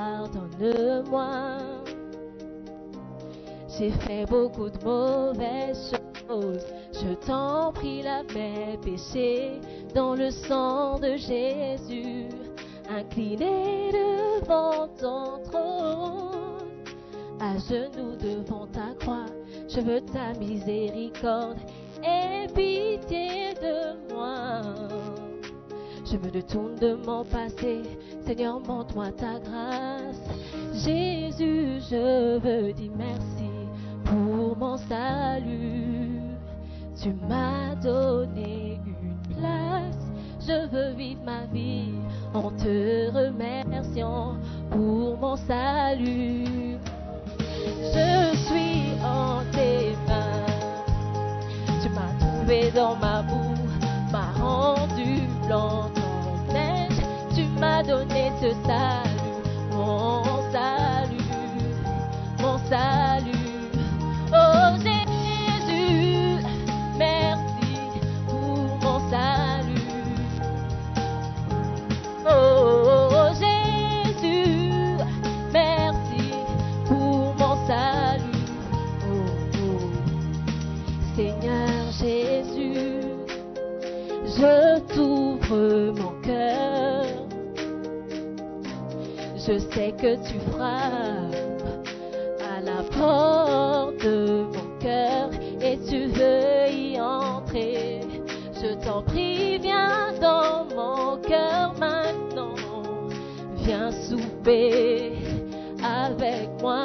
Pardonne-moi. J'ai fait beaucoup de mauvaises choses, je t'en prie la mes péchés dans le sang de Jésus, incliné devant ton trône, à genoux devant ta croix, je veux ta miséricorde et pitié de moi. Je me détourne de mon passé, Seigneur, montre-moi ta grâce. Jésus, je veux dire merci pour mon salut. Tu m'as donné une place, je veux vivre ma vie en te remerciant pour mon salut. Je suis en tes mains. Tu m'as trouvé dans ma boue, m'as rendu blanc. M'as donné ce salut, mon salut, mon salut. Oh Jésus, merci pour mon salut. Oh Jésus, merci pour mon salut. Oh, oh. Seigneur Jésus, je t'ouvre Je sais que tu frappes à la porte de mon cœur et tu veux y entrer. Je t'en prie, viens dans mon cœur maintenant. Viens souper avec moi.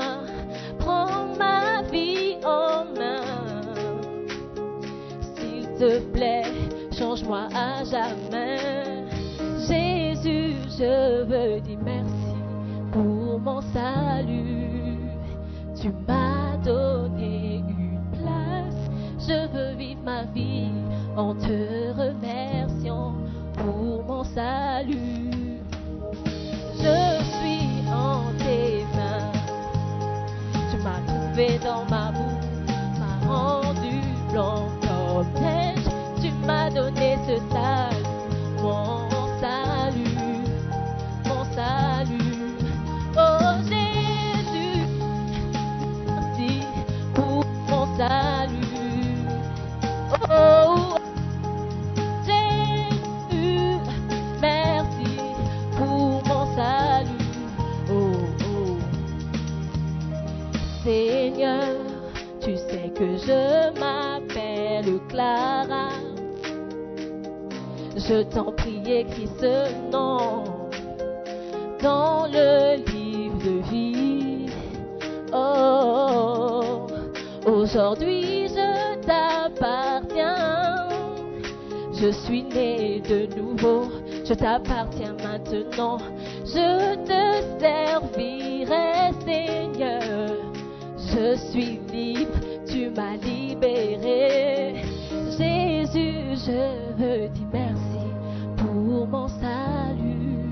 Prends ma vie en main. S'il te plaît, change-moi à jamais. Jésus, je veux dire salut. Tu m'as donné une place. Je veux vivre ma vie en te je m'appelle Clara. Je t'en prie, écris ce nom dans le livre de vie. Oh, aujourd'hui je t'appartiens. Je suis né de nouveau, je t'appartiens maintenant. Je te servirai, Seigneur. Je suis libre, m'as libéré. Jésus, je veux dire merci pour mon salut.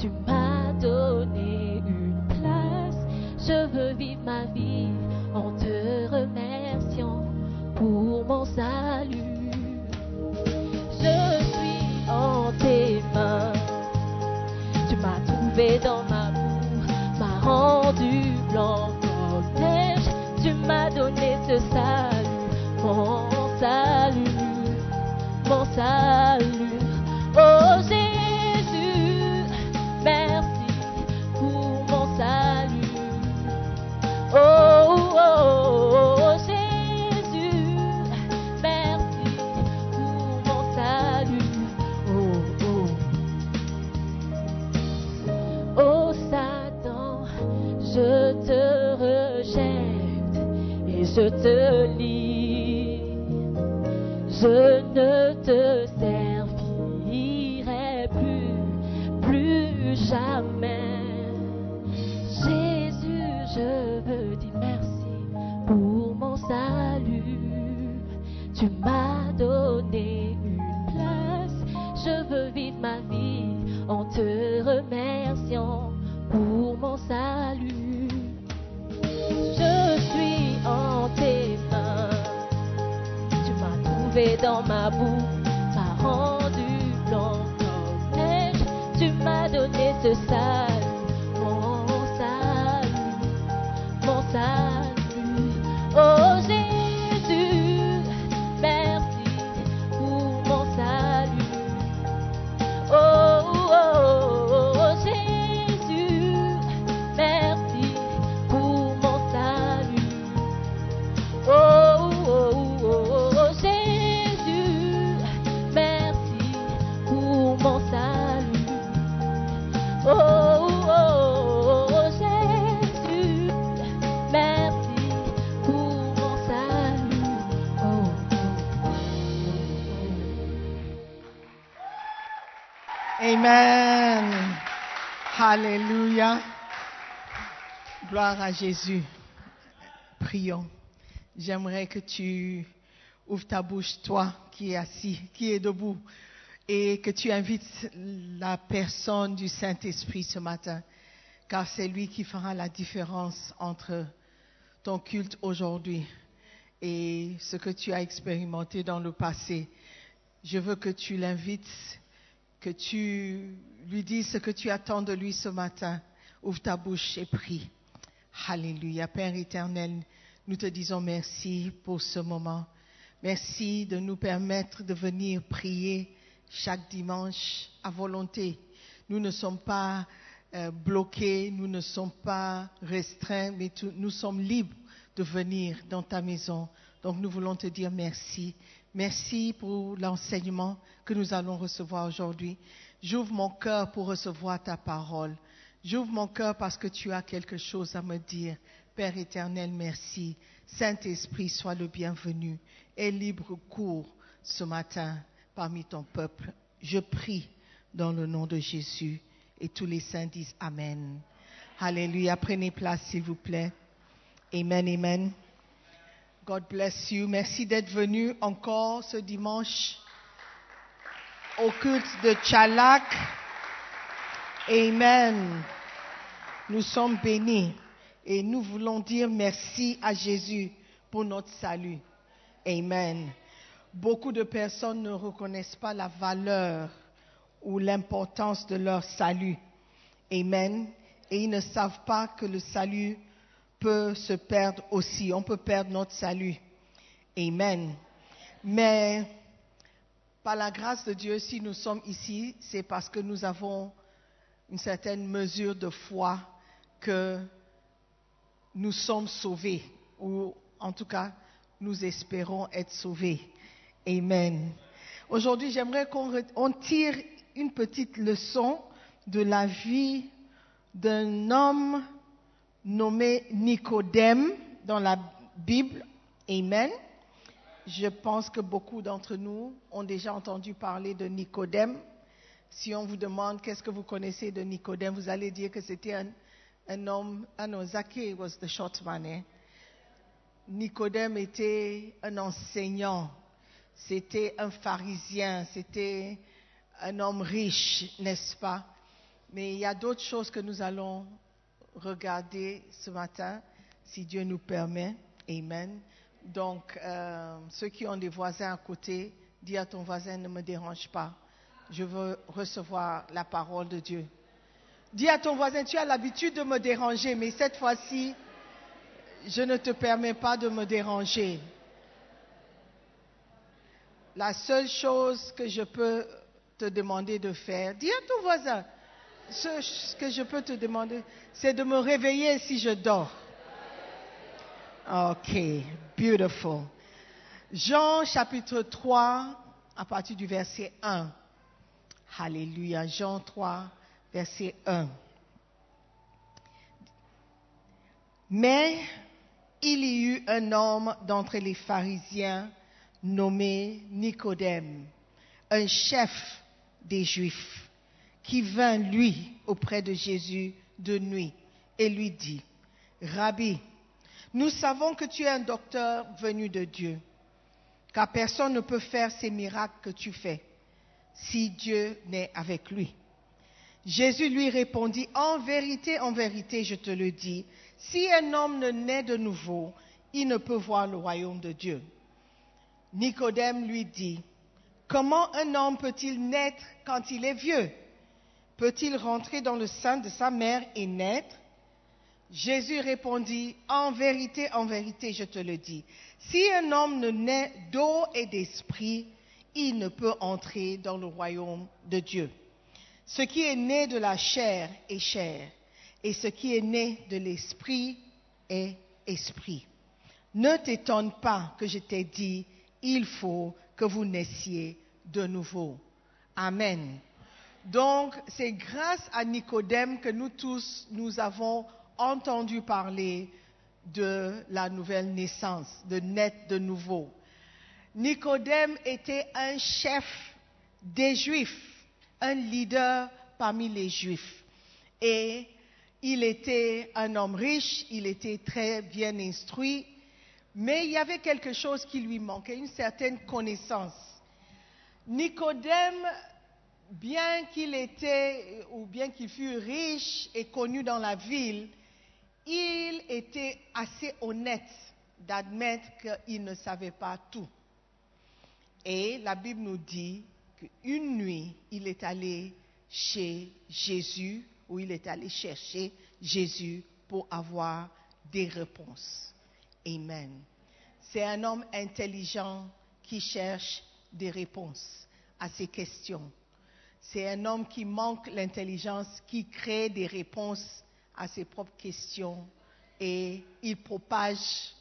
Tu m'as donné une place. Je veux vivre ma vie en te remerciant pour mon salut. Je suis en tes mains. Tu m'as trouvé dans ma boue, m'as rendu blanc m'a donné ce salut, mon salut, mon salut. Je te lis. Je ne te servirai plus, plus jamais. Jésus, je veux dire merci pour mon salut. Tu m'as donné une place. Je veux vivre ma vie en te remerciant pour mon salut. En tes mains. Tu m'as trouvé dans ma boue, m'as rendu blanc comme neige. Tu m'as donné ce salut, Amen. Alléluia. Gloire à Jésus. Prions. J'aimerais que tu ouvres ta bouche, toi qui es assis, qui est debout, et que tu invites la personne du Saint-Esprit ce matin, car c'est lui qui fera la différence entre ton culte aujourd'hui et ce que tu as expérimenté dans le passé. Je veux que tu l'invites que tu lui dises ce que tu attends de lui ce matin. Ouvre ta bouche et prie. Alléluia. Père éternel, nous te disons merci pour ce moment. Merci de nous permettre de venir prier chaque dimanche à volonté. Nous ne sommes pas euh, bloqués, nous ne sommes pas restreints, mais nous sommes libres de venir dans ta maison. Donc nous voulons te dire merci. Merci pour l'enseignement que nous allons recevoir aujourd'hui. J'ouvre mon cœur pour recevoir ta parole. J'ouvre mon cœur parce que tu as quelque chose à me dire. Père éternel, merci. Saint-Esprit, sois le bienvenu et libre cours ce matin parmi ton peuple. Je prie dans le nom de Jésus et tous les saints disent Amen. Alléluia. Prenez place, s'il vous plaît. Amen, amen. God bless you. Merci d'être venu encore ce dimanche au culte de Tchalak. Amen. Nous sommes bénis et nous voulons dire merci à Jésus pour notre salut. Amen. Beaucoup de personnes ne reconnaissent pas la valeur ou l'importance de leur salut. Amen. Et ils ne savent pas que le salut peut se perdre aussi. On peut perdre notre salut. Amen. Mais par la grâce de Dieu, si nous sommes ici, c'est parce que nous avons une certaine mesure de foi que nous sommes sauvés, ou en tout cas, nous espérons être sauvés. Amen. Aujourd'hui, j'aimerais qu'on re- on tire une petite leçon de la vie d'un homme nommé Nicodème dans la Bible. Amen. Je pense que beaucoup d'entre nous ont déjà entendu parler de Nicodème. Si on vous demande qu'est-ce que vous connaissez de Nicodème, vous allez dire que c'était un, homme. Ah non, Zacchaeus was the short man. eh? Nicodème était un enseignant, c'était un pharisien, c'était un homme riche, n'est-ce pas? Mais il y a d'autres choses que nous allons regarder ce matin, si Dieu nous permet. Amen. Donc, euh, ceux qui ont des voisins à côté, dis à ton voisin, ne me dérange pas. Je veux recevoir la parole de Dieu. Dis à ton voisin, tu as l'habitude de me déranger, mais cette fois-ci, je ne te permets pas de me déranger. La seule chose que je peux te demander de faire, dis à ton voisin, ce que je peux te demander, c'est de me réveiller si je dors. Ok, beautiful. Jean chapitre 3, à partir du verset 1. Alléluia. Jean 3, verset 1. Mais il y eut un homme d'entre les pharisiens nommé Nicodème, un chef des Juifs, qui vint, lui, auprès de Jésus de nuit et lui dit, Rabbi, nous savons que tu es un docteur venu de Dieu, car personne ne peut faire ces miracles que tu fais si Dieu n'est avec lui. Jésus lui répondit, En vérité, en vérité, je te le dis, si un homme ne naît de nouveau, il ne peut voir le royaume de Dieu. Nicodème lui dit, Comment un homme peut-il naître quand il est vieux? Peut-il rentrer dans le sein de sa mère et naître? Jésus répondit, En vérité, en vérité, je te le dis, si un homme ne naît d'eau et d'esprit, il ne peut entrer dans le royaume de Dieu. Ce qui est né de la chair est chair, et ce qui est né de l'esprit est esprit. Ne t'étonne pas que je t'ai dit, il faut que vous naissiez de nouveau. Amen. Donc, c'est grâce à Nicodème que nous tous, nous avons entendu parler de la nouvelle naissance, de naître de nouveau. Nicodème était un chef des Juifs, un leader parmi les Juifs. Et il était un homme riche, il était très bien instruit, mais il y avait quelque chose qui lui manquait, une certaine connaissance. Nicodème, bien qu'il était ou bien qu'il fût riche et connu dans la ville, il était assez honnête d'admettre qu'il ne savait pas tout. Et la Bible nous dit qu'une nuit, il est allé chez Jésus, ou il est allé chercher Jésus pour avoir des réponses. Amen. C'est un homme intelligent qui cherche des réponses à ses questions. C'est un homme qui manque l'intelligence, qui crée des réponses à ses propres questions et il propage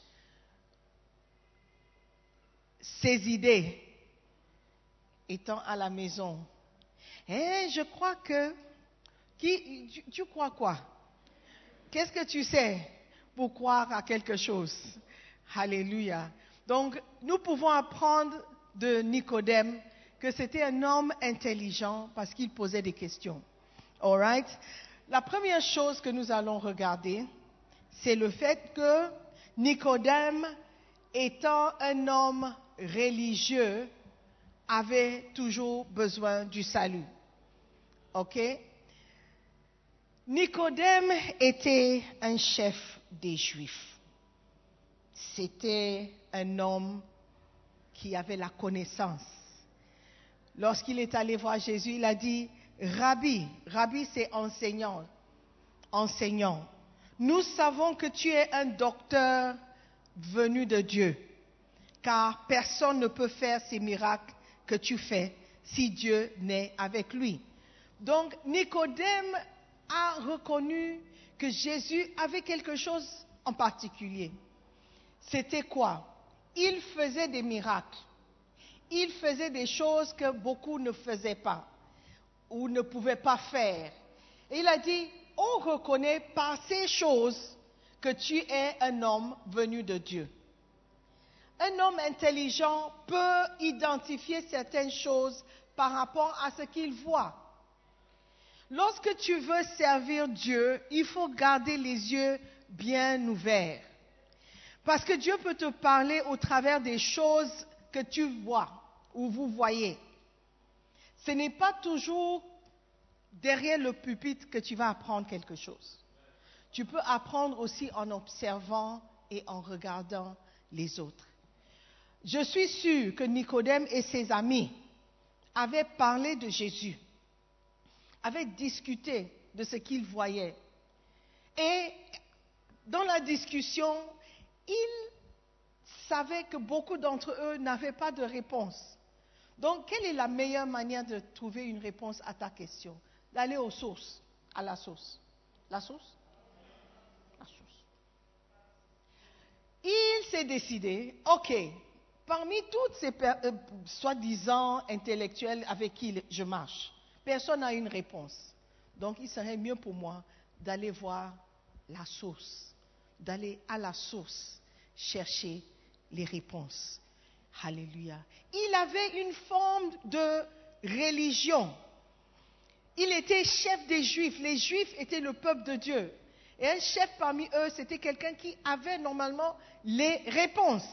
ses idées étant à la maison. Et je crois que... Qui, tu, tu crois quoi? Qu'est-ce que tu sais pour croire à quelque chose? Alléluia. Donc, nous pouvons apprendre de Nicodème que c'était un homme intelligent parce qu'il posait des questions. All right? La première chose que nous allons regarder, c'est le fait que Nicodème, étant un homme religieux, avait toujours besoin du salut. OK? Nicodème était un chef des Juifs. C'était un homme qui avait la connaissance. Lorsqu'il est allé voir Jésus, il a dit, Rabbi, Rabbi c'est enseignant, enseignant. Nous savons que tu es un docteur venu de Dieu, car personne ne peut faire ces miracles que tu fais si Dieu n'est avec lui. Donc Nicodème a reconnu que Jésus avait quelque chose en particulier. C'était quoi? Il faisait des miracles. Il faisait des choses que beaucoup ne faisaient pas ou ne pouvaient pas faire. Et il a dit, on reconnaît par ces choses que tu es un homme venu de Dieu. Un homme intelligent peut identifier certaines choses par rapport à ce qu'il voit. Lorsque tu veux servir Dieu, il faut garder les yeux bien ouverts. Parce que Dieu peut te parler au travers des choses que tu vois ou vous voyez. Ce n'est pas toujours derrière le pupitre que tu vas apprendre quelque chose. Tu peux apprendre aussi en observant et en regardant les autres. Je suis sûr que Nicodème et ses amis avaient parlé de Jésus, avaient discuté de ce qu'ils voyaient. Et dans la discussion, savait que beaucoup d'entre eux n'avaient pas de réponse. Donc, quelle est la meilleure manière de trouver une réponse à ta question? D'aller aux sources, à la source. La source? La source. Il s'est décidé, ok, parmi toutes ces euh, soi-disant intellectuels avec qui je marche, personne n'a une réponse. Donc, il serait mieux pour moi d'aller voir la source, d'aller à la source chercher les réponses. Alléluia. Il avait une forme de religion. Il était chef des Juifs. Les Juifs étaient le peuple de Dieu. Et un chef parmi eux, c'était quelqu'un qui avait normalement les réponses.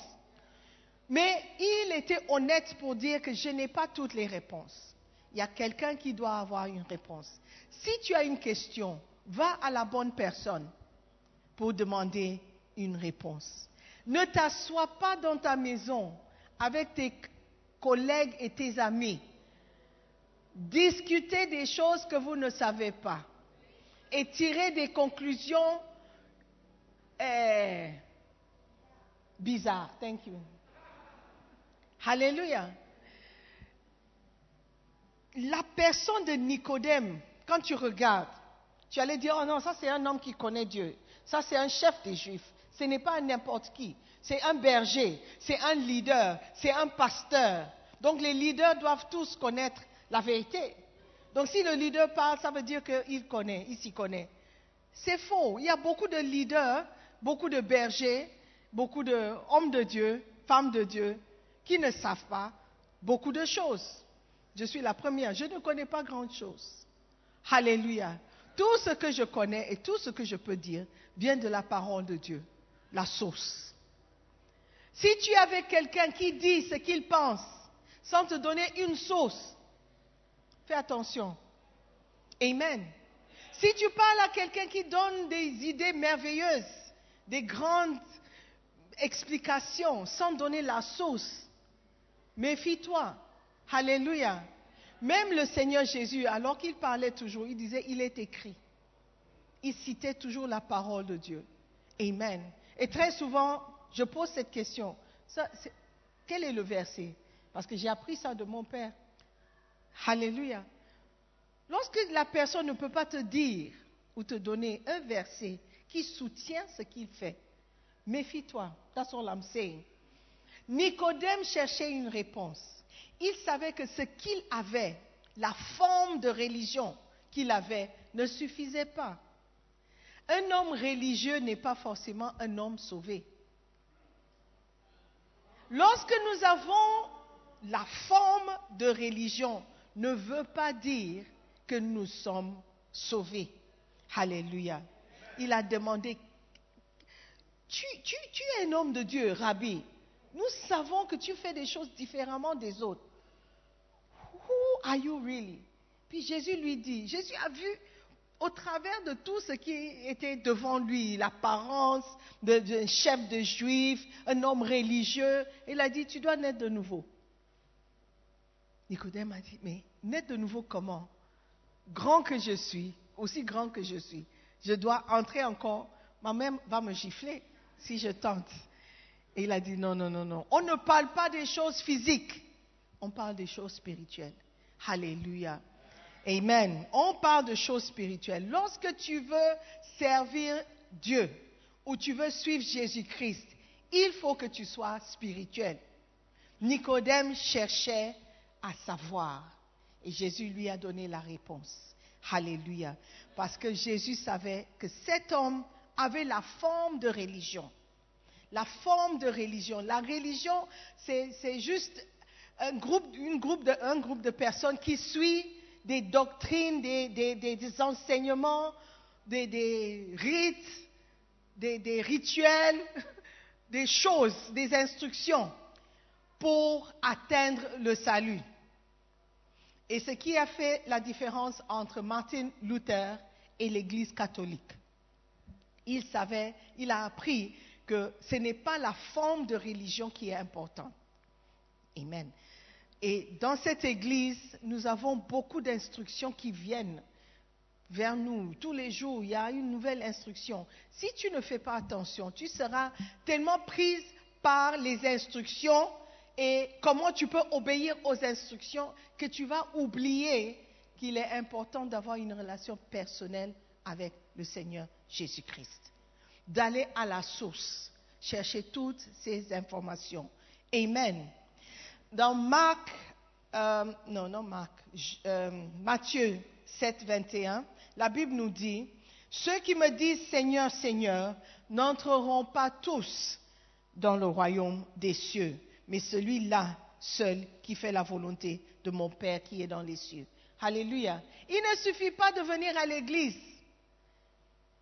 Mais il était honnête pour dire que je n'ai pas toutes les réponses. Il y a quelqu'un qui doit avoir une réponse. Si tu as une question, va à la bonne personne pour demander une réponse. Ne t'assois pas dans ta maison avec tes collègues et tes amis. Discutez des choses que vous ne savez pas et tirez des conclusions eh, bizarres. Thank you. Alléluia. La personne de Nicodème, quand tu regardes, tu allais dire, oh non, ça c'est un homme qui connaît Dieu. Ça c'est un chef des Juifs. Ce n'est pas n'importe qui. C'est un berger, c'est un leader, c'est un pasteur. Donc les leaders doivent tous connaître la vérité. Donc si le leader parle, ça veut dire qu'il connaît, il s'y connaît. C'est faux. Il y a beaucoup de leaders, beaucoup de bergers, beaucoup d'hommes de Dieu, femmes de Dieu, qui ne savent pas beaucoup de choses. Je suis la première. Je ne connais pas grand-chose. Alléluia. Tout ce que je connais et tout ce que je peux dire vient de la parole de Dieu, la source. Si tu avais quelqu'un qui dit ce qu'il pense sans te donner une source, fais attention. Amen. Si tu parles à quelqu'un qui donne des idées merveilleuses, des grandes explications sans donner la source, méfie-toi. Alléluia. Même le Seigneur Jésus, alors qu'il parlait toujours, il disait, il est écrit. Il citait toujours la parole de Dieu. Amen. Et très souvent, je pose cette question. quel est le verset? Parce que j'ai appris ça de mon père. Alléluia. Lorsque la personne ne peut pas te dire ou te donner un verset qui soutient ce qu'il fait, méfie-toi. That's all I'm saying. Nicodème cherchait une réponse. Il savait que ce qu'il avait, la forme de religion qu'il avait, ne suffisait pas. Un homme religieux n'est pas forcément un homme sauvé. Lorsque nous avons la forme de religion, ne veut pas dire que nous sommes sauvés. Alléluia. Il a demandé, tu, es un homme de Dieu, Rabbi. Nous savons que tu fais des choses différemment des autres. Who are you really? Puis Jésus lui dit, Jésus a vu au travers de tout ce qui était devant lui, l'apparence d'un chef de juif, un homme religieux, il a dit, tu dois naître de nouveau. Nicodème a dit, mais naître de nouveau comment? Grand que je suis, aussi grand que je suis, je dois entrer encore, ma mère va me gifler si je tente. Et il a dit, non, non, non, non, on ne parle pas des choses physiques, on parle des choses spirituelles. Alléluia. Amen. On parle de choses spirituelles. Lorsque tu veux servir Dieu ou tu veux suivre Jésus-Christ, il faut que tu sois spirituel. Nicodème cherchait à savoir et Jésus lui a donné la réponse. Alléluia. Parce que Jésus savait que cet homme avait la forme de religion. La forme de religion. La religion, c'est juste un groupe, groupe de, un groupe de personnes qui suit des doctrines, des, enseignements, des, rites, des, rituels, des choses, des instructions pour atteindre le salut. Et ce qui a fait la différence entre Martin Luther et l'Église catholique. Il savait, il a appris que ce n'est pas la forme de religion qui est importante. Amen. Et dans cette église, nous avons beaucoup d'instructions qui viennent vers nous. Tous les jours, il y a une nouvelle instruction. Si tu ne fais pas attention, tu seras tellement prise par les instructions et comment tu peux obéir aux instructions que tu vas oublier qu'il est important d'avoir une relation personnelle avec le Seigneur Jésus-Christ. D'aller à la source, chercher toutes ces informations. Amen. Dans Marc, euh, non, non euh, Matthieu 7, 21, la Bible nous dit, ceux qui me disent Seigneur, Seigneur, n'entreront pas tous dans le royaume des cieux, mais celui-là seul qui fait la volonté de mon Père qui est dans les cieux. Alléluia. Il ne suffit pas de venir à l'église.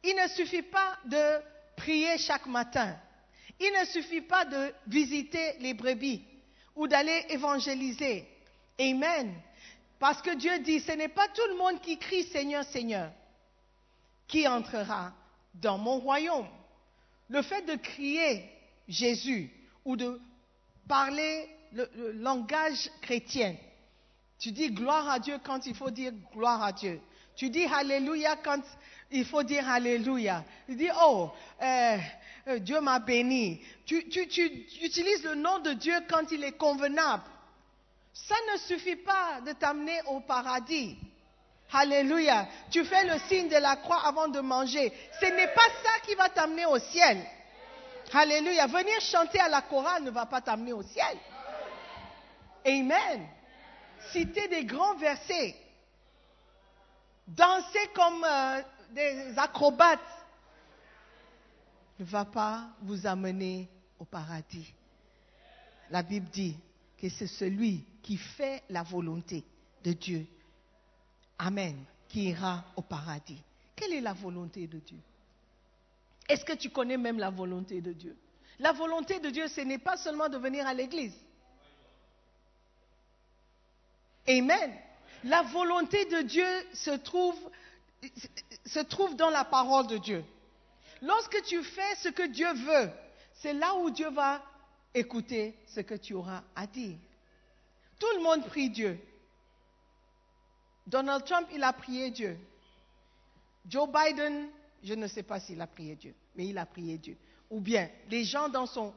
Il ne suffit pas de prier chaque matin. Il ne suffit pas de visiter les brebis ou d'aller évangéliser. Amen. Parce que Dieu dit, ce n'est pas tout le monde qui crie Seigneur, Seigneur, qui entrera dans mon royaume. Le fait de crier Jésus ou de parler le, langage chrétien, tu dis gloire à Dieu quand il faut dire gloire à Dieu. Tu dis Alléluia quand il faut dire Alléluia. Tu dis oh, euh, euh, Dieu m'a béni. Tu utilises le nom de Dieu quand il est convenable. Ça ne suffit pas de t'amener au paradis. Alléluia. Tu fais le signe de la croix avant de manger. Ce n'est pas ça qui va t'amener au ciel. Alléluia. Venir chanter à la chorale ne va pas t'amener au ciel. Amen. Citer des grands versets. Danser comme euh, des acrobates ne va pas vous amener au paradis. La Bible dit que c'est celui qui fait la volonté de Dieu. Amen. Qui ira au paradis. Quelle est la volonté de Dieu? Est-ce que tu connais même la volonté de Dieu? La volonté de Dieu, ce n'est pas seulement de venir à l'église. Amen. La volonté de Dieu se trouve, se trouve dans la parole de Dieu. Lorsque tu fais ce que Dieu veut, c'est là où Dieu va écouter ce que tu auras à dire. Tout le monde prie Dieu. Donald Trump, il a prié Dieu. Joe Biden, je ne sais pas s'il a prié Dieu, mais il a prié Dieu. Ou bien, les gens dans son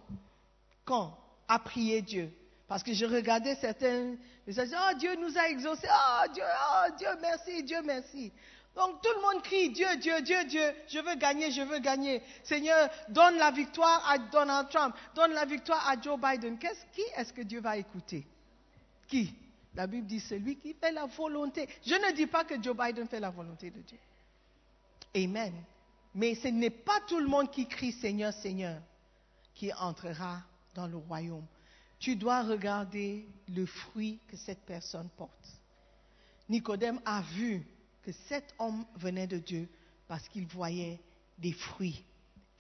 camp ont prié Dieu. Parce que je regardais certains, ils disaient, oh Dieu nous a exaucés, oh Dieu, oh Dieu merci, Dieu merci. Donc tout le monde crie, Dieu, Dieu, Dieu, Dieu, je veux gagner, je veux gagner. Seigneur, donne la victoire à Donald Trump, donne la victoire à Joe Biden. qui est-ce que Dieu va écouter? Qui? La Bible dit celui qui fait la volonté. Je ne dis pas que Joe Biden fait la volonté de Dieu. Amen. Mais ce n'est pas tout le monde qui crie Seigneur, Seigneur, qui entrera dans le royaume tu dois regarder le fruit que cette personne porte. Nicodème a vu que cet homme venait de Dieu parce qu'il voyait des fruits.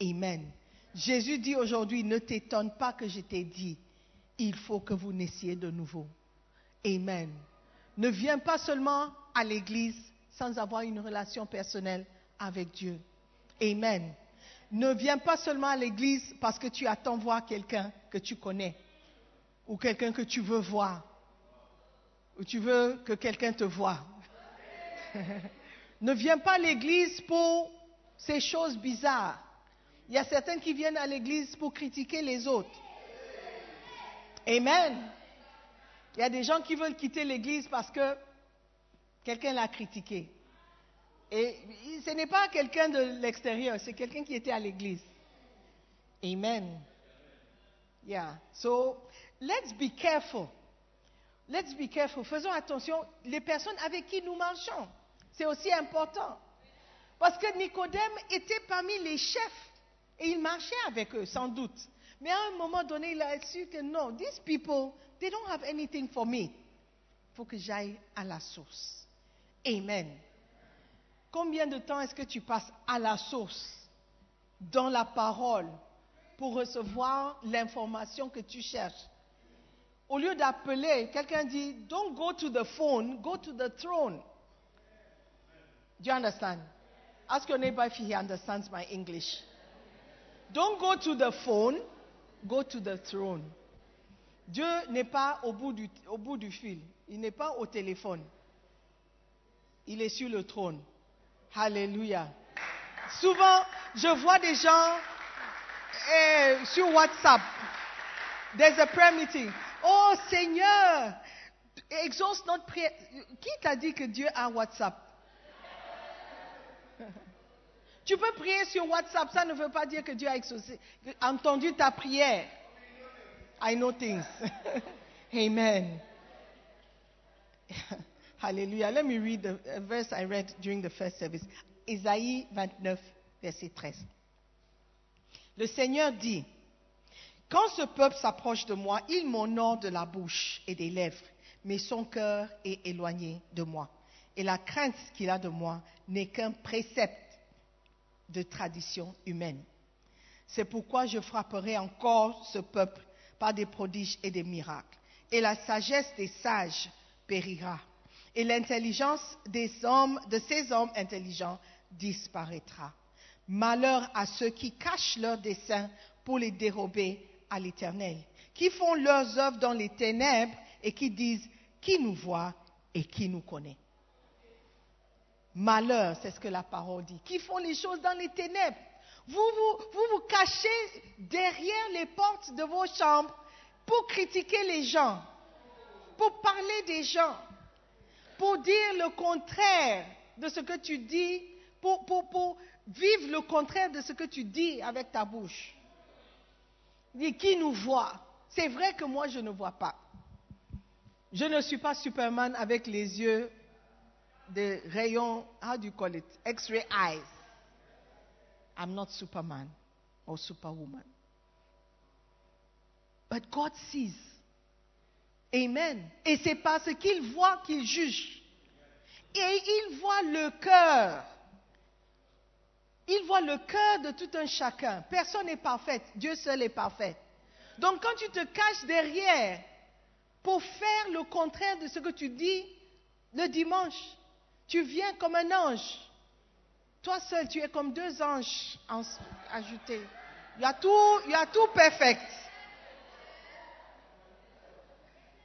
Amen. Jésus dit aujourd'hui, ne t'étonne pas que je t'ai dit, il faut que vous naissiez de nouveau. Amen. Ne viens pas seulement à l'église sans avoir une relation personnelle avec Dieu. Amen. Ne viens pas seulement à l'église parce que tu attends voir quelqu'un que tu connais ou quelqu'un que tu veux voir, ou tu veux que quelqu'un te voie. ne viens pas à l'église pour ces choses bizarres. Il y a certains qui viennent à l'église pour critiquer les autres. Amen. Il y a des gens qui veulent quitter l'église parce que quelqu'un l'a critiqué. Et ce n'est pas quelqu'un de l'extérieur, c'est quelqu'un qui était à l'église. Amen. Yeah. So, let's be careful. Let's be careful. Faisons attention, les personnes avec qui nous marchons. C'est aussi important. Parce que Nicodème était parmi les chefs et il marchait avec eux, sans doute. Mais à un moment donné, il a su que non, these people, they don't have anything for me. Il faut que j'aille à la source. Amen. Combien de temps est-ce que tu passes à la source, dans la parole, pour recevoir l'information que tu cherches? Au lieu d'appeler, quelqu'un dit, don't go to the phone, go to the throne. Do you understand? Ask your neighbor if he understands my English. Don't go to the phone, go to the throne. Dieu n'est pas au bout, du, au bout du fil. Il n'est pas au téléphone. Il est sur le trône. Alléluia. Souvent, je vois des gens eh, sur WhatsApp There's a prayer meeting. Oh Seigneur, exauce notre prière. Qui t'a dit que Dieu a WhatsApp? Tu peux prier sur WhatsApp, ça ne veut pas dire que Dieu a entendu ta prière. I know things. Amen. Hallelujah. Let me read the verse I read during the first service. Isaïe 29, verset 13. Le Seigneur dit, quand ce peuple s'approche de moi, il m'honore de la bouche et des lèvres, mais son cœur est éloigné de moi. Et la crainte qu'il a de moi n'est qu'un précepte de tradition humaine. C'est pourquoi je frapperai encore ce peuple par des prodiges et des miracles. Et la sagesse des sages périra. Et l'intelligence des hommes, de ces hommes intelligents disparaîtra. Malheur à ceux qui cachent leurs desseins pour les dérober à l'Éternel, qui font leurs œuvres dans les ténèbres et qui disent qui nous voit et qui nous connaît. Malheur, c'est ce que la parole dit, qui font les choses dans les ténèbres. Vous vous, cachez derrière les portes de vos chambres pour critiquer les gens, pour parler des gens, pour dire le contraire de ce que tu dis, pour, pour, pour vivre le contraire de ce que tu dis avec ta bouche. Dis qui nous voit C'est vrai que moi je ne vois pas. Je ne suis pas Superman avec les yeux de rayons, how do you call it? X-ray eyes. I'm not Superman or Superwoman. But God sees. Amen. Et c'est parce qu'il voit qu'il juge. Et il voit le cœur. Il voit le cœur de tout un chacun. Personne n'est parfait. Dieu seul est parfait. Donc quand tu te caches derrière pour faire le contraire de ce que tu dis le dimanche, tu viens comme un ange. Toi seul, tu es comme deux anges ajoutés. Il y a tout, il y a tout perfect.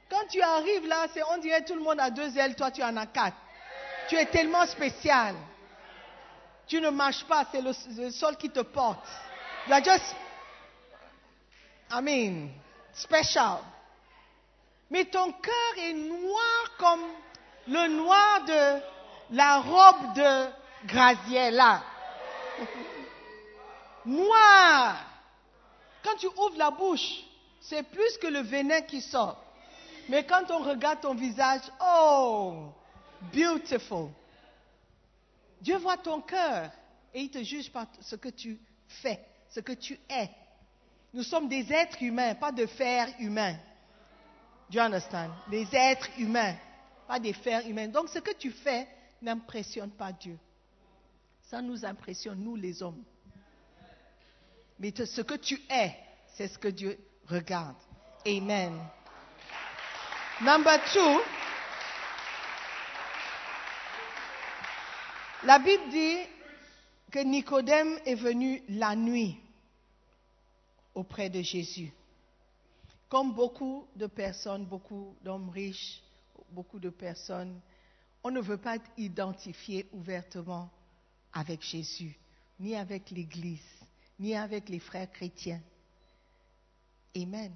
Quand tu arrives là, c'est on dirait tout le monde a deux ailes, toi tu en as quatre. Tu es tellement spécial. Tu ne marches pas, c'est le, sol qui te porte. You are just, I mean, special. Mais ton cœur est noir comme le noir de la robe de Graziella. noir. Quand tu ouvres la bouche, c'est plus que le venin qui sort. Mais quand on regarde ton visage, oh, beautiful. Dieu voit ton cœur et il te juge par ce que tu fais, ce que tu es. Nous sommes des êtres humains, pas de fer humain. Do you understand? Des êtres humains, pas des fers humains. Donc ce que tu fais n'impressionne pas Dieu. Ça nous impressionne, nous les hommes. Mais ce que tu es, c'est ce que Dieu regarde. Amen. Number two, la Bible dit que Nicodème est venu la nuit auprès de Jésus. Comme beaucoup de personnes, beaucoup d'hommes riches, beaucoup de personnes, on ne veut pas être identifié ouvertement avec Jésus, ni avec l'Église, ni avec les frères chrétiens. Amen.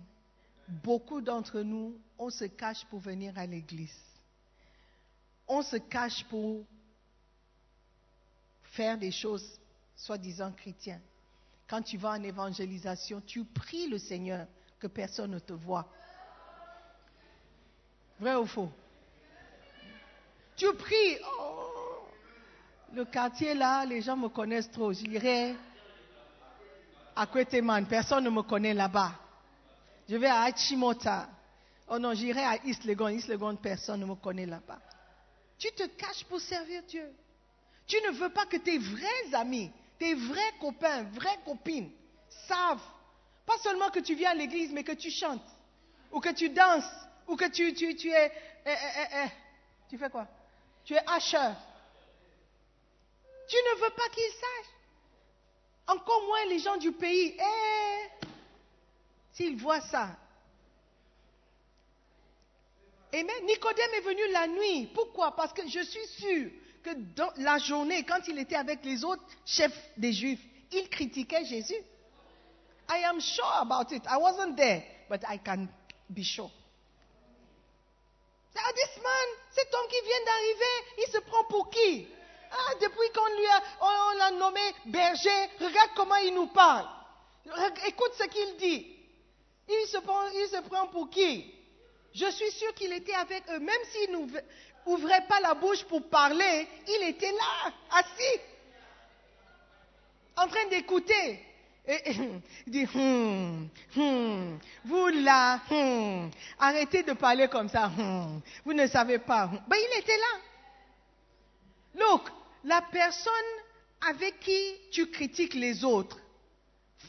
Beaucoup d'entre nous, on se cache pour venir à l'Église. On se cache pour faire des choses soi-disant chrétiennes. Quand tu vas en évangélisation, tu pries le Seigneur que personne ne te voit. Vrai ou faux? Tu pries. Oh, le quartier là, les gens me connaissent trop. J'irai à Kweteman, personne ne me connaît là-bas. Je vais à Achimota. Oh non, j'irai à East Legon. East Legon, personne ne me connaît là-bas. Tu te caches pour servir Dieu. Tu ne veux pas que tes vrais amis, tes vrais copains, vraies copines savent pas seulement que tu viens à l'église, mais que tu chantes, ou que tu danses, ou que tu, tu, tu es... Eh, eh, eh, tu fais quoi? Tu es usher. Tu ne veux pas qu'ils sachent. Encore moins les gens du pays. S'ils voient ça. Amen. Nicodème est venu la nuit. Pourquoi? Parce que je suis sûr que dans la journée, quand il était avec les autres chefs des Juifs, il critiquait Jésus. I am sure about it. I wasn't there, but I can be sure. This man, cet homme qui vient d'arriver, il se prend pour qui ah, Depuis qu'on lui a, on, l'a nommé berger, regarde comment il nous parle. Écoute ce qu'il dit. Il se, prend, il se prend pour qui Je suis sûr qu'il était avec eux. Même s'il n'ouvrait pas la bouche pour parler, il était là, assis, en train d'écouter. Il dit, hum, hum, vous là, hum, arrêtez de parler comme ça, vous ne savez pas. Ben, il était là. Look, la personne avec qui tu critiques les autres,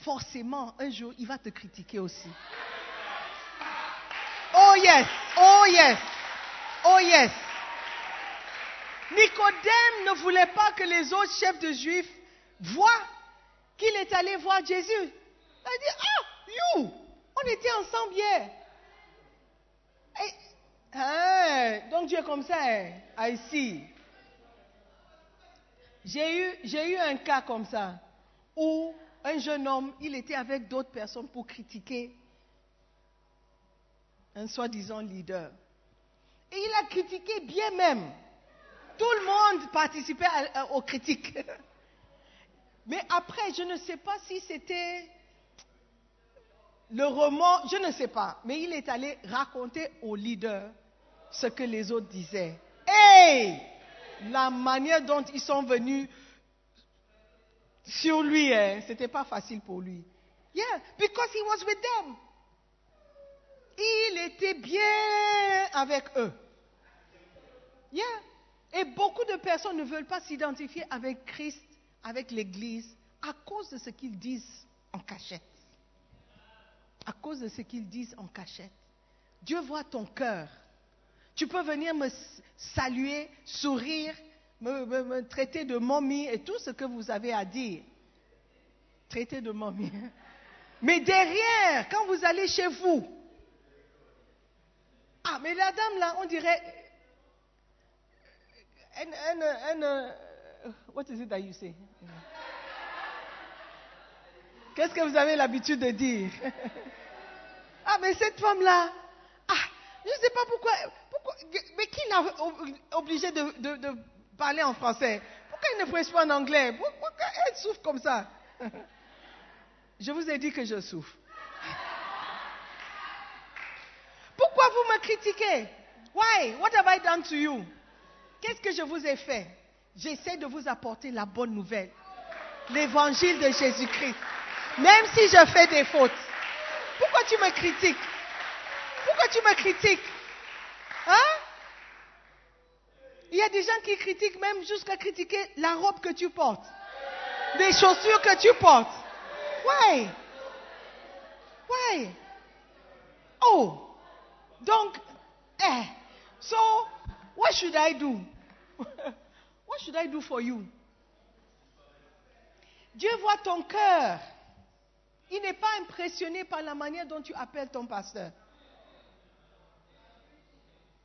forcément, un jour, il va te critiquer aussi. Oh yes, oh yes, oh yes. Nicodème ne voulait pas que les autres chefs de juifs voient qu'il est allé voir Jésus. Il a dit, ah, you, on était ensemble hier. Hein, donc Dieu est comme ça, hein, I see. J'ai eu, j'ai eu un cas comme ça, où un jeune homme, il était avec d'autres personnes pour critiquer un soi-disant leader. Et il a critiqué bien même. Tout le monde participait aux critiques. Mais après, je ne sais pas si c'était le roman, je ne sais pas. Mais il est allé raconter au leader ce que les autres disaient. Hey! La manière dont ils sont venus sur lui, hein, c'était pas facile pour lui. Yeah, because he was with them. Il était bien avec eux. Yeah. Et beaucoup de personnes ne veulent pas s'identifier avec Christ avec l'Église à cause de ce qu'ils disent en cachette. À cause de ce qu'ils disent en cachette. Dieu voit ton cœur. Tu peux venir me saluer, sourire, me, traiter de momie et tout ce que vous avez à dire. Traiter de momie. Mais derrière, quand vous allez chez vous, ah, mais la dame là, on dirait, what is it that you say? Qu'est-ce que vous avez l'habitude de dire? Ah, mais cette femme-là, ah, je ne sais pas pourquoi, mais qui l'a obligé de, parler en français? Pourquoi il ne prêche pas en anglais? Pourquoi elle souffre comme ça? Je vous ai dit que je souffre. Pourquoi vous me critiquez? Why? What have I done to you? Qu'est-ce que je vous ai fait? J'essaie de vous apporter la bonne nouvelle. L'évangile de Jésus-Christ. Même si je fais des fautes. Pourquoi tu me critiques? Pourquoi tu me critiques? Hein? Il y a des gens qui critiquent même jusqu'à critiquer la robe que tu portes. Les chaussures que tu portes. Why Why Oh Donc, eh. So, what should I do? What should I do for you? Dieu voit ton cœur. Il n'est pas impressionné par la manière dont tu appelles ton pasteur.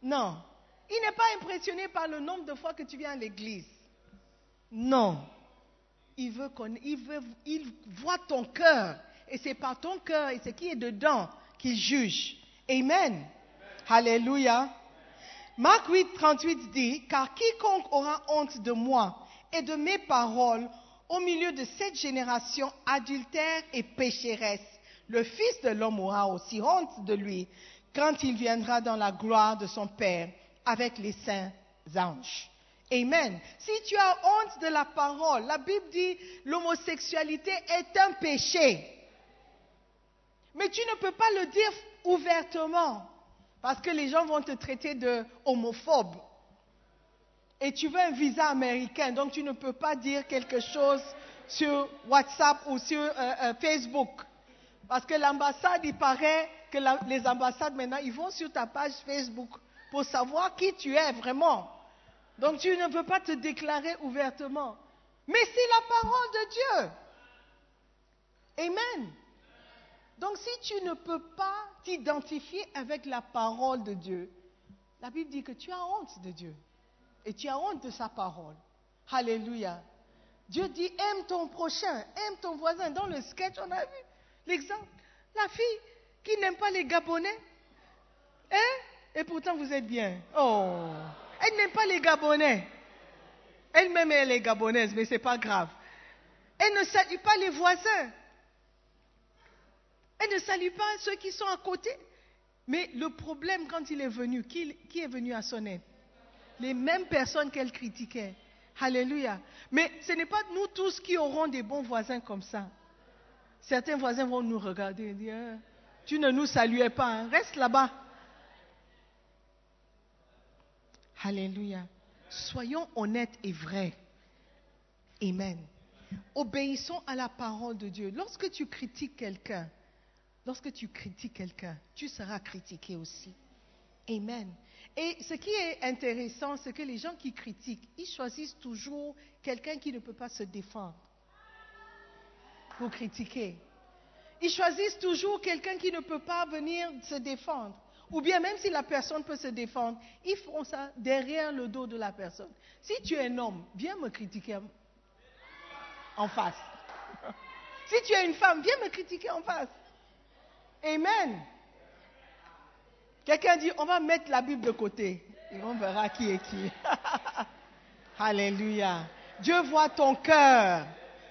Non. Il n'est pas impressionné par le nombre de fois que tu viens à l'église. Non. Il, veut il, veut, il voit ton cœur. Et c'est par ton cœur et ce qui est dedans qu'il juge. Amen. Alléluia. Marc 8, 38 dit, car quiconque aura honte de moi et de mes paroles au milieu de cette génération adultère et pécheresse, le Fils de l'homme aura aussi honte de lui quand il viendra dans la gloire de son Père avec les saints anges. Amen. Si tu as honte de la parole, la Bible dit l'homosexualité est un péché. Mais tu ne peux pas le dire ouvertement. Parce que les gens vont te traiter de homophobe. Et tu veux un visa américain, donc tu ne peux pas dire quelque chose sur WhatsApp ou sur euh, euh, Facebook. Parce que l'ambassade, il paraît que les ambassades maintenant, ils vont sur ta page Facebook pour savoir qui tu es vraiment. Donc tu ne peux pas te déclarer ouvertement. Mais c'est la parole de Dieu. Amen. Donc si tu ne peux pas t'identifier avec la parole de Dieu, la Bible dit que tu as honte de Dieu. Et tu as honte de sa parole. Alléluia. Dieu dit, aime ton prochain, aime ton voisin. Dans le sketch, on a vu, L'exemple, la fille qui n'aime pas les Gabonais. Hein? Et pourtant, vous êtes bien. Oh, elle n'aime pas les Gabonais. Elle-même, elle est gabonaise, mais ce n'est pas grave. Elle ne salue pas les voisins. Elle ne salue pas ceux qui sont à côté. Mais le problème, quand il est venu, qui, est venu à son aide Les mêmes personnes qu'elle critiquait. Alléluia. Mais ce n'est pas nous tous qui aurons des bons voisins comme ça. Certains voisins vont nous regarder et dire, hein, tu ne nous saluais pas, hein. reste là-bas. Alléluia. Soyons honnêtes et vrais. Amen. Obéissons à la parole de Dieu. Lorsque tu critiques quelqu'un, lorsque tu critiques quelqu'un, tu seras critiqué aussi. Amen. Et ce qui est intéressant, c'est que les gens qui critiquent, ils choisissent toujours quelqu'un qui ne peut pas se défendre pour critiquer. Ils choisissent toujours quelqu'un qui ne peut pas venir se défendre. Ou bien même si la personne peut se défendre, ils font ça derrière le dos de la personne. Si tu es un homme, viens me critiquer en face. Si tu es une femme, viens me critiquer en face. Amen. Quelqu'un dit, on va mettre la Bible de côté et on verra qui est qui. Alléluia. Dieu voit ton cœur.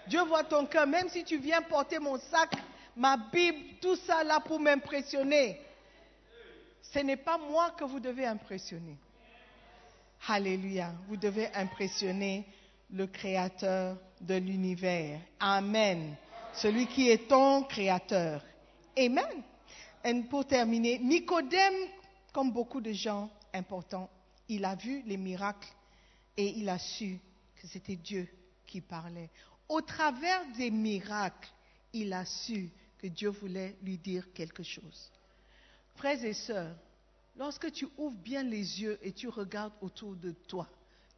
Dieu voit ton cœur. Même si tu viens porter mon sac, ma Bible, tout ça là pour m'impressionner. Ce n'est pas moi que vous devez impressionner. Alléluia. Vous devez impressionner le Créateur de l'univers. Amen. Celui qui est ton Créateur. Amen. Et pour terminer, Nicodème, comme beaucoup de gens importants, il a vu les miracles et il a su que c'était Dieu qui parlait. Au travers des miracles, il a su que Dieu voulait lui dire quelque chose. Frères et sœurs, lorsque tu ouvres bien les yeux et tu regardes autour de toi,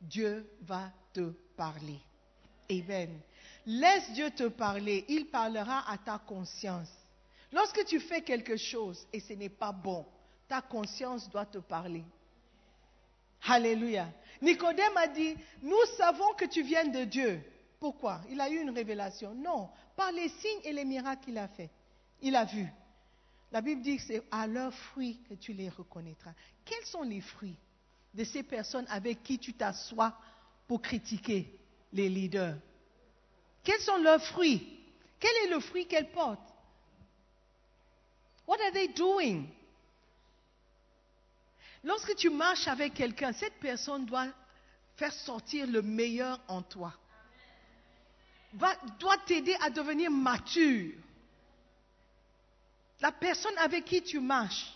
Dieu va te parler. Amen. Laisse Dieu te parler, il parlera à ta conscience. Lorsque tu fais quelque chose et ce n'est pas bon, ta conscience doit te parler. Alléluia. Nicodème a dit, nous savons que tu viens de Dieu. Pourquoi? Il a eu une révélation. Non, par les signes et les miracles qu'il a fait. Il a vu. La Bible dit que c'est à leurs fruits que tu les reconnaîtras. Quels sont les fruits de ces personnes avec qui tu t'assois pour critiquer les leaders? Quels sont leurs fruits? Quel est le fruit qu'elles portent? What are they doing? Lorsque tu marches avec quelqu'un, cette personne doit faire sortir le meilleur en toi. Va, doit t'aider à devenir mature. La personne avec qui tu marches,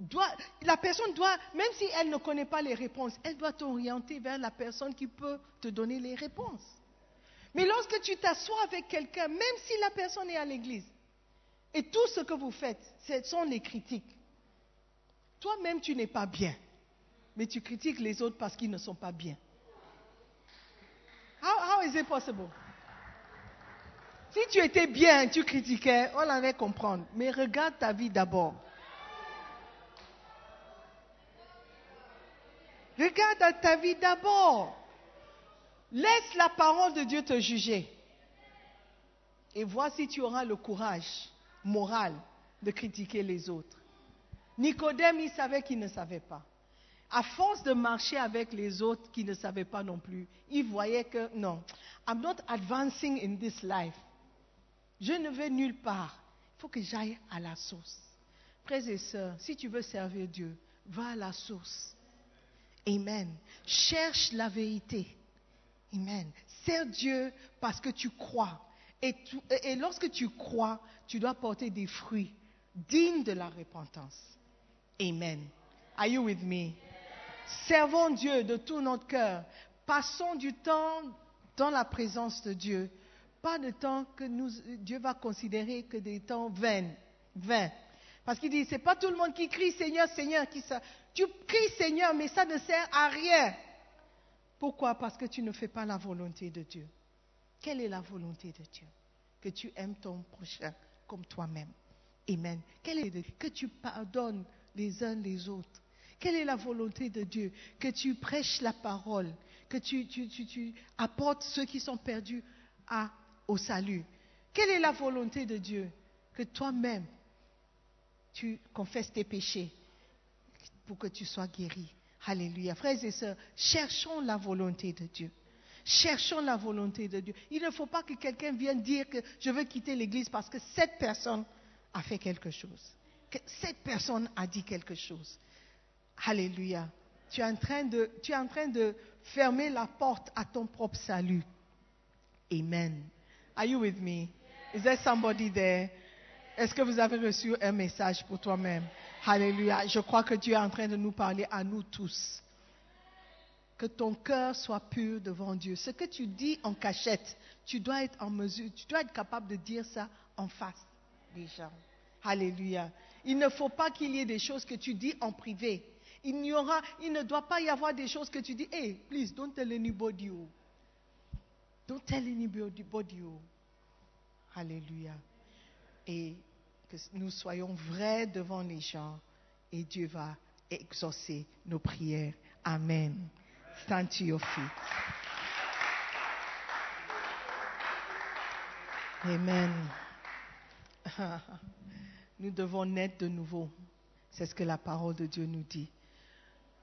doit, la personne doit, même si elle ne connaît pas les réponses, elle doit t'orienter vers la personne qui peut te donner les réponses. Mais lorsque tu t'assois avec quelqu'un, même si la personne est à l'église, et tout ce que vous faites, ce sont les critiques. Toi-même, tu n'es pas bien, mais tu critiques les autres parce qu'ils ne sont pas bien. How, how is it possible? Si tu étais bien, tu critiquais, on allait comprendre. Mais regarde ta vie d'abord. Regarde ta vie d'abord. Laisse la parole de Dieu te juger. Et vois si tu auras le courage moral de critiquer les autres. Nicodème, il savait qu'il ne savait pas. À force de marcher avec les autres qui ne savaient pas non plus, il voyait que non, I'm not advancing in this life. Je ne vais nulle part. Il faut que j'aille à la source. Frères et sœurs, si tu veux servir Dieu, va à la source. Amen. Cherche la vérité. Amen. Sers Dieu parce que tu crois. Et, lorsque tu crois, tu dois porter des fruits dignes de la repentance. Amen. Are you with me? Servons Dieu de tout notre cœur. Passons du temps dans la présence de Dieu. Pas de temps que Dieu va considérer que des temps vains. vains. Parce qu'il dit, c'est pas tout le monde qui crie Seigneur, Seigneur, qui. Tu cries Seigneur, mais ça ne sert à rien. Pourquoi? Parce que tu ne fais pas la volonté de Dieu. Quelle est la volonté de Dieu Que tu aimes ton prochain comme toi-même? Amen. Quelle que tu pardonnes les uns les autres? Quelle est la volonté de Dieu Que tu prêches la parole, que tu, apportes ceux qui sont perdus au salut, Quelle est la volonté de Dieu Que toi-même, tu confesses tes péchés pour que tu sois guéri? Alléluia. Frères et sœurs, cherchons la volonté de Dieu. Cherchons la volonté de Dieu. Il ne faut pas que quelqu'un vienne dire que je veux quitter l'église parce que cette personne a fait quelque chose. Cette personne a dit quelque chose. Alléluia. Tu es en train de, tu es en train de fermer la porte à ton propre salut. Amen. Are you with me? Is there somebody there? Est-ce que vous avez reçu un message pour toi-même? Alléluia. Je crois que Dieu est en train de nous parler à nous tous. Que ton cœur soit pur devant Dieu. Ce que tu dis en cachette, tu dois être en mesure, tu dois être capable de dire ça en face des gens. Alléluia. Il ne faut pas qu'il y ait des choses que tu dis en privé. Il, n'y aura, il ne doit pas y avoir des choses que tu dis, hey, please, don't tell anybody. oh. Don't tell anybody. oh. Alléluia. Et que nous soyons vrais devant les gens et Dieu va exaucer nos prières. Amen. Stand to your feet. Amen. Nous devons naître de nouveau. C'est ce que la parole de Dieu nous dit.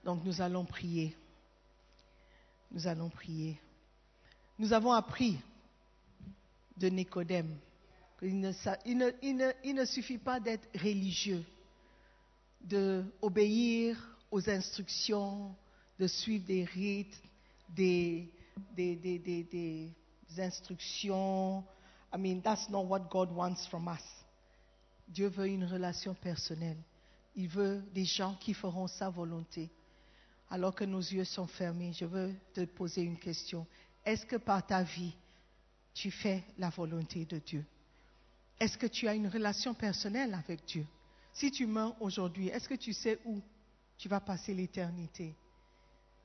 Donc nous allons prier. Nous allons prier. Nous avons appris de Nicodème qu'il ne, ne- ne suffit pas d'être religieux, d'obéir aux instructions, de suivre des rites, des, instructions. I mean, that's not what God wants from us. Dieu veut une relation personnelle. Il veut des gens qui feront sa volonté. Alors que nos yeux sont fermés, je veux te poser une question. Est-ce que par ta vie, tu fais la volonté de Dieu? Est-ce que tu as une relation personnelle avec Dieu? Si tu meurs aujourd'hui, est-ce que tu sais où tu vas passer l'éternité?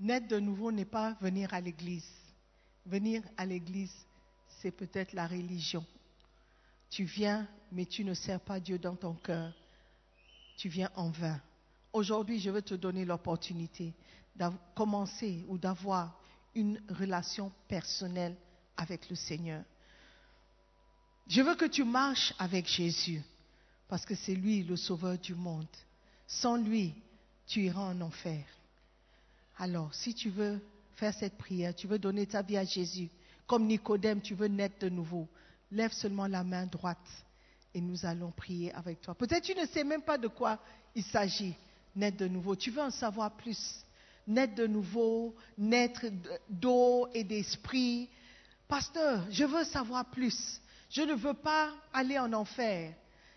Naître de nouveau n'est pas venir à l'église. Venir à l'église, c'est peut-être la religion. Tu viens, mais tu ne sers pas Dieu dans ton cœur. Tu viens en vain. Aujourd'hui, je veux te donner l'opportunité de commencer ou d'avoir une relation personnelle avec le Seigneur. Je veux que tu marches avec Jésus, parce que c'est lui le sauveur du monde. Sans lui, tu iras en enfer. Alors, si tu veux faire cette prière, tu veux donner ta vie à Jésus, comme Nicodème, tu veux naître de nouveau, lève seulement la main droite et nous allons prier avec toi. Peut-être tu ne sais même pas de quoi il s'agit, naître de nouveau. Tu veux en savoir plus. Naître de nouveau, naître d'eau et d'esprit. Pasteur, je veux savoir plus. Je ne veux pas aller en enfer.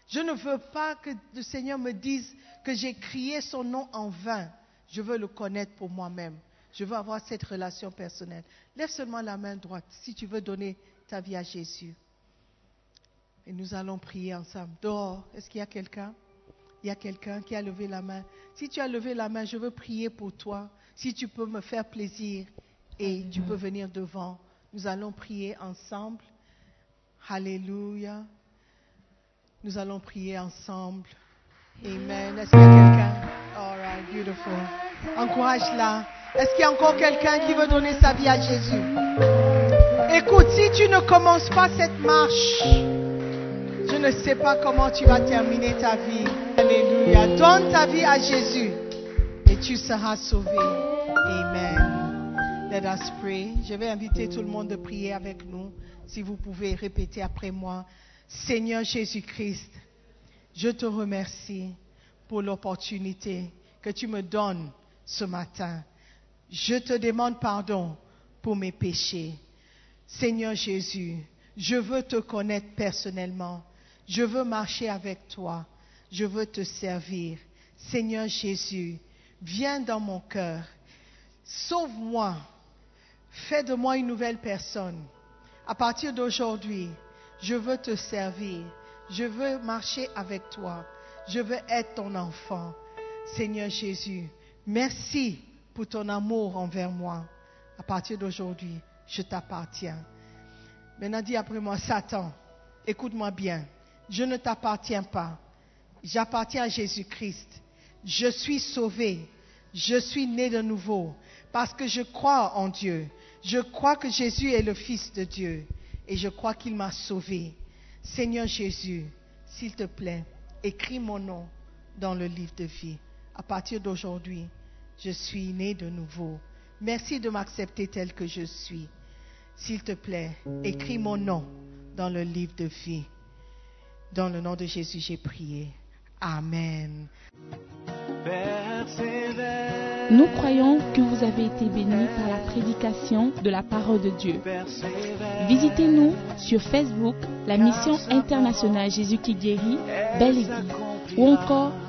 Je ne veux pas que le Seigneur me dise que j'ai crié son nom en vain. Je veux le connaître pour moi-même. Je veux avoir cette relation personnelle. Lève seulement la main droite si tu veux donner ta vie à Jésus. Et nous allons prier ensemble. Dehors, est-ce qu'il y a quelqu'un? Il y a quelqu'un qui a levé la main. Si tu as levé la main, je veux prier pour toi. Si tu peux me faire plaisir et tu peux venir devant. Nous allons prier ensemble. Alléluia. Nous allons prier ensemble. Amen. Est-ce qu'il y a quelqu'un? Beautiful. Encourage-la. Est-ce qu'il y a encore quelqu'un qui veut donner sa vie à Jésus? Écoute, si tu ne commences pas cette marche, je ne sais pas comment tu vas terminer ta vie. Alléluia. Donne ta vie à Jésus et tu seras sauvé. Amen. Let us pray. Je vais inviter tout le monde de prier avec nous. Si vous pouvez répéter après moi. Seigneur Jésus-Christ, je te remercie pour l'opportunité que tu me donnes ce matin. Je te demande pardon pour mes péchés. Seigneur Jésus, je veux te connaître personnellement. Je veux marcher avec toi. Je veux te servir. Seigneur Jésus, viens dans mon cœur. Sauve-moi. Fais de moi une nouvelle personne. À partir d'aujourd'hui, je veux te servir. Je veux marcher avec toi. Je veux être ton enfant. Seigneur Jésus, merci pour ton amour envers moi. À partir d'aujourd'hui, je t'appartiens. Maintenant, dis après moi, Satan, écoute-moi bien. Je ne t'appartiens pas. J'appartiens à Jésus-Christ. Je suis sauvé. Je suis né de nouveau parce que je crois en Dieu. Je crois que Jésus est le Fils de Dieu et je crois qu'il m'a sauvé. Seigneur Jésus, s'il te plaît, écris mon nom dans le livre de vie. À partir d'aujourd'hui, je suis né de nouveau. Merci de m'accepter tel que je suis. S'il te plaît, écris mon nom dans le livre de vie. Dans le nom de Jésus, j'ai prié. Amen. Nous croyons que vous avez été bénis par la prédication de la parole de Dieu. Visitez-nous sur Facebook, la mission internationale Jésus qui guérit, Belle Église. Ou encore,